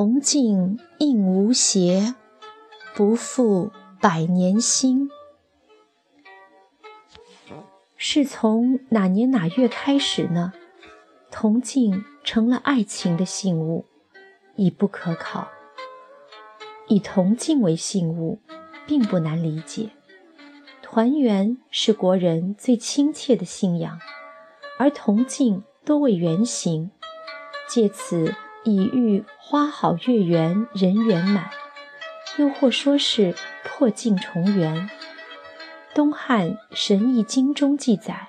铜镜映无邪，不负百年心。是从哪年哪月开始呢？铜镜成了爱情的信物，已不可考。以铜镜为信物，并不难理解。团圆是国人最亲切的信仰，而铜镜多为圆形，借此以喻花好月圆人圆满，又或说是破镜重圆。东汉《神异经》中记载，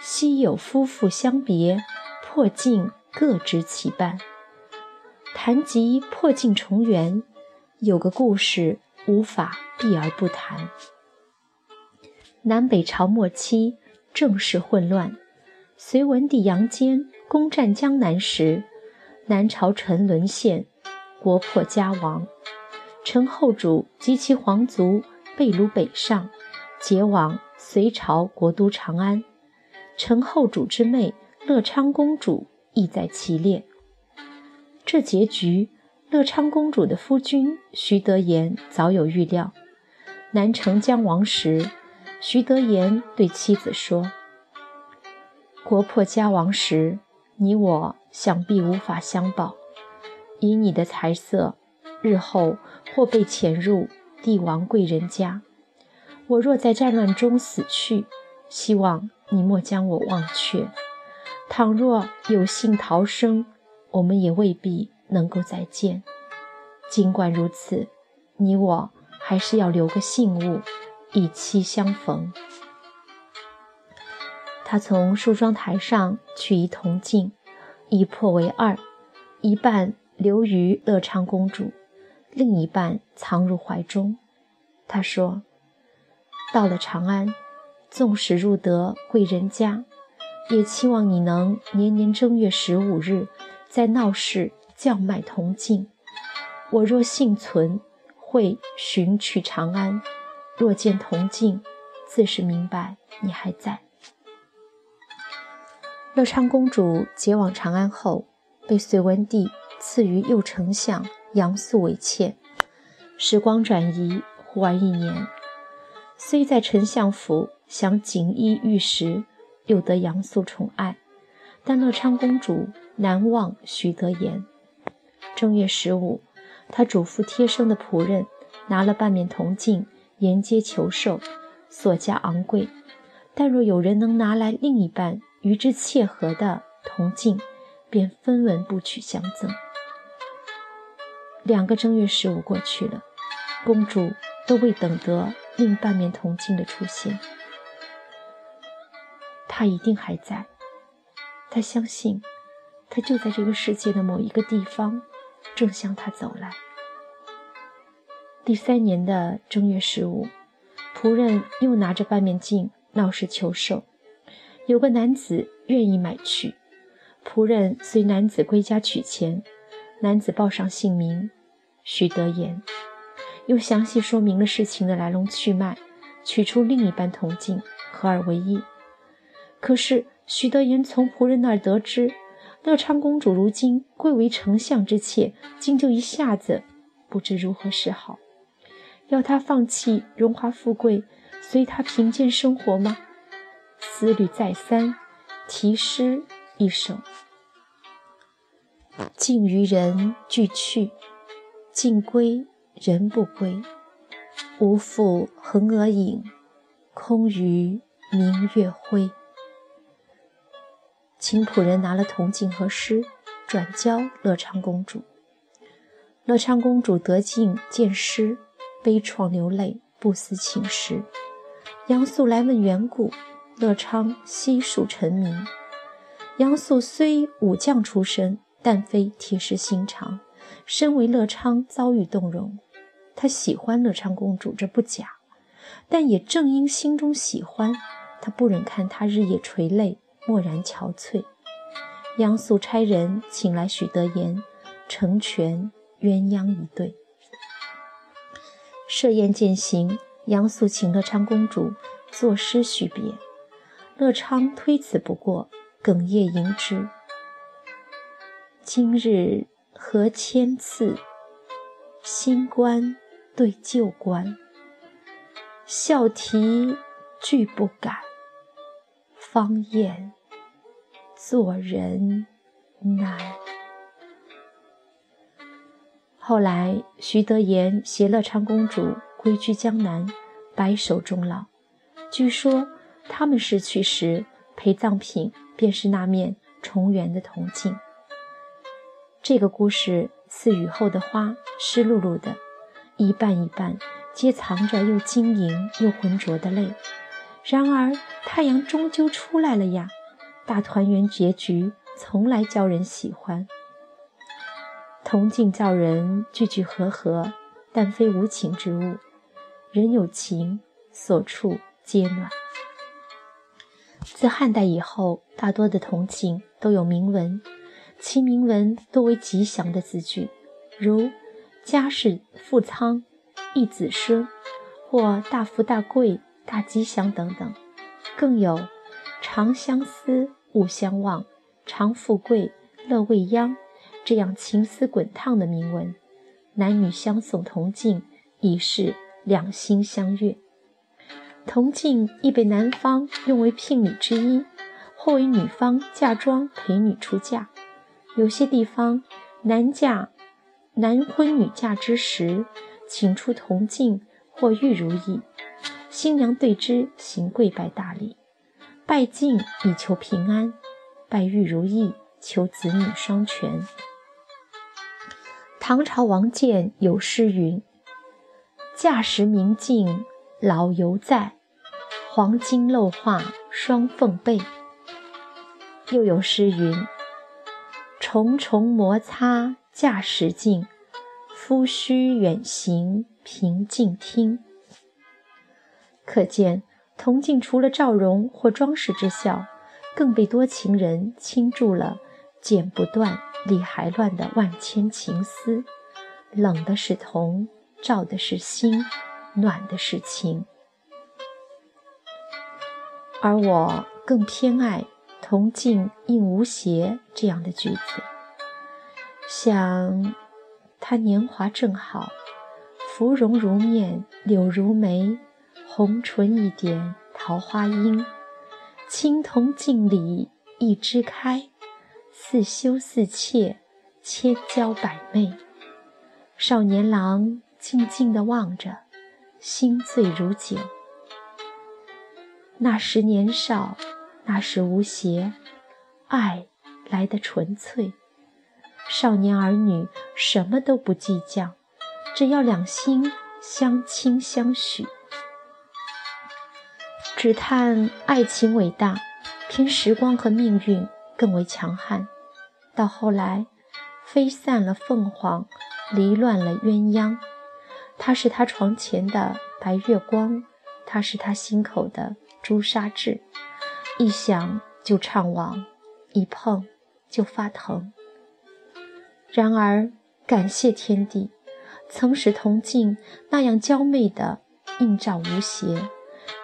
昔有夫妇相别，破镜各执其半。谈及破镜重圆，有个故事无法避而不谈。南北朝末期，政事混乱，隋文帝杨坚攻占江南时，南朝陈沦陷，国破家亡，陈后主及其皇族被掳北上，结往隋朝国都长安。陈后主之妹乐昌公主亦在其列。这结局，乐昌公主的夫君徐德言早有预料。南城将亡时。徐德言对妻子说：“国破家亡时，你我想必无法相保。以你的才色，日后或被遣入帝王贵人家。我若在战乱中死去，希望你莫将我忘却。倘若有幸逃生，我们也未必能够再见。尽管如此，你我还是要留个信物。”以期相逢。他从梳妆台上取一铜镜，一破为二，一半留于乐昌公主，另一半藏入怀中。他说：“到了长安，纵使入得贵人家，也期望你能年年正月十五日在闹市叫卖铜镜。我若幸存，会寻去长安。”若见铜镜，自是明白你还在。乐昌公主结往长安后，被隋文帝赐予右丞相杨素为妾。时光转移，忽而一年，虽在丞相府享锦衣玉食，又得杨素宠爱，但乐昌公主难忘徐德言。正月十五，她嘱咐贴身的仆人拿了半面铜镜。沿街求售，所价昂贵，但若有人能拿来另一半与之切合的铜镜，便分文不取相赠。两个正月十五过去了，公主都未等得另半面铜镜的出现。他一定还在，他相信，他就在这个世界的某一个地方，正向他走来。第三年的正月十五，仆人又拿着半面镜闹市求售，有个男子愿意买去。仆人随男子归家取钱，男子报上姓名许德言，又详细说明了事情的来龙去脉，取出另一半铜镜合二为一。可是许德言从仆人那儿得知，乐昌公主如今贵为丞相之妾，竟就一下子不知如何是好。要他放弃荣华富贵，随他贫贱生活吗？思虑再三，题诗一首：尽于人俱去，尽归人不归。无复横额影，空余明月辉。请仆人拿了铜镜和诗，转交乐昌公主。乐昌公主得镜见诗。悲怆流泪，不思寝食。杨素来问缘故，乐昌悉数臣民。杨素虽武将出身，但非铁石心肠，身为乐昌遭遇动容。他喜欢乐昌公主，这不假。但也正因心中喜欢，他不忍看她日夜垂泪，默然憔悴。杨素差人请来许德言，成全鸳鸯一对。设宴饯行，杨素请乐昌公主作诗许别。乐昌推辞不过，哽咽迎之。今日何千次，新官对旧官，笑啼俱不敢，方厌做人难。后来，徐德言携乐昌公主归居江南，白首终老。据说他们逝去时，陪葬品便是那面重圆的铜镜。这个故事似雨后的花，湿漉漉的，一半一半，皆藏着又晶莹又浑浊的泪。然而，太阳终究出来了呀！大团圆结局从来叫人喜欢。铜镜叫人句句和和，但非无情之物。人有情，所处皆暖。自汉代以后，大多的铜镜都有铭文，其铭文多为吉祥的字句，如“家世富仓，一子孙”或“大富大贵，大吉祥”等等。更有“长相思，勿相忘；长富贵，乐未央”。这样情丝滚烫的铭文，男女相送铜镜，以示两心相悦。铜镜亦被男方用为聘礼之一，或为女方嫁妆陪女出嫁。有些地方，男嫁、男婚女嫁之时，请出铜镜或玉如意，新娘对之行跪拜大礼。拜镜以求平安，拜玉如意求子女双全。唐朝王建有诗云：“嫁时明镜老犹在，黄金镂画双凤背。”又有诗云：“重重摩擦架时镜，夫须远行凭镜听。”可见铜镜除了照容或装饰之效，更被多情人倾注了剪不断。理还乱的万千情思，冷的是铜，照的是心，暖的是情。而我更偏爱“铜镜映无邪”这样的句子，想他年华正好，芙蓉如面，柳如眉，红唇一点桃花阴，青铜镜里一枝开。似羞似怯，千娇百媚。少年郎静静地望着，心醉如酒。那时年少，那时无邪，爱来得纯粹。少年儿女什么都不计较，只要两心相亲相许。只叹爱情伟大，偏时光和命运更为强悍。到后来，飞散了凤凰，离乱了鸳鸯。他是他床前的白月光，他是他心口的朱砂痣。一想就怅惘，一碰就发疼。然而，感谢天地，曾使铜镜那样娇媚的映照无邪。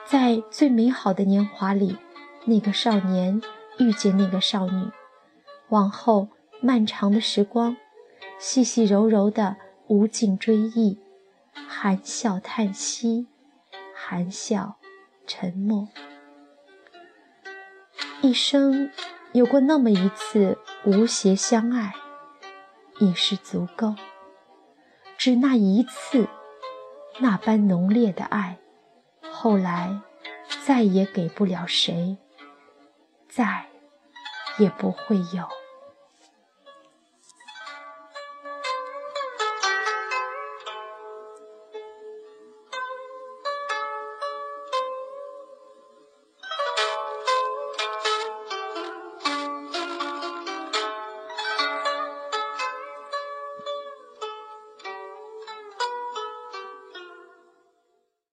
在最美好的年华里，那个少年遇见那个少女。往后漫长的时光，细细柔柔的无尽追忆，含笑叹息，含笑沉默。一生有过那么一次无邪相爱，已是足够。只那一次，那般浓烈的爱，后来再也给不了谁，再也不会有。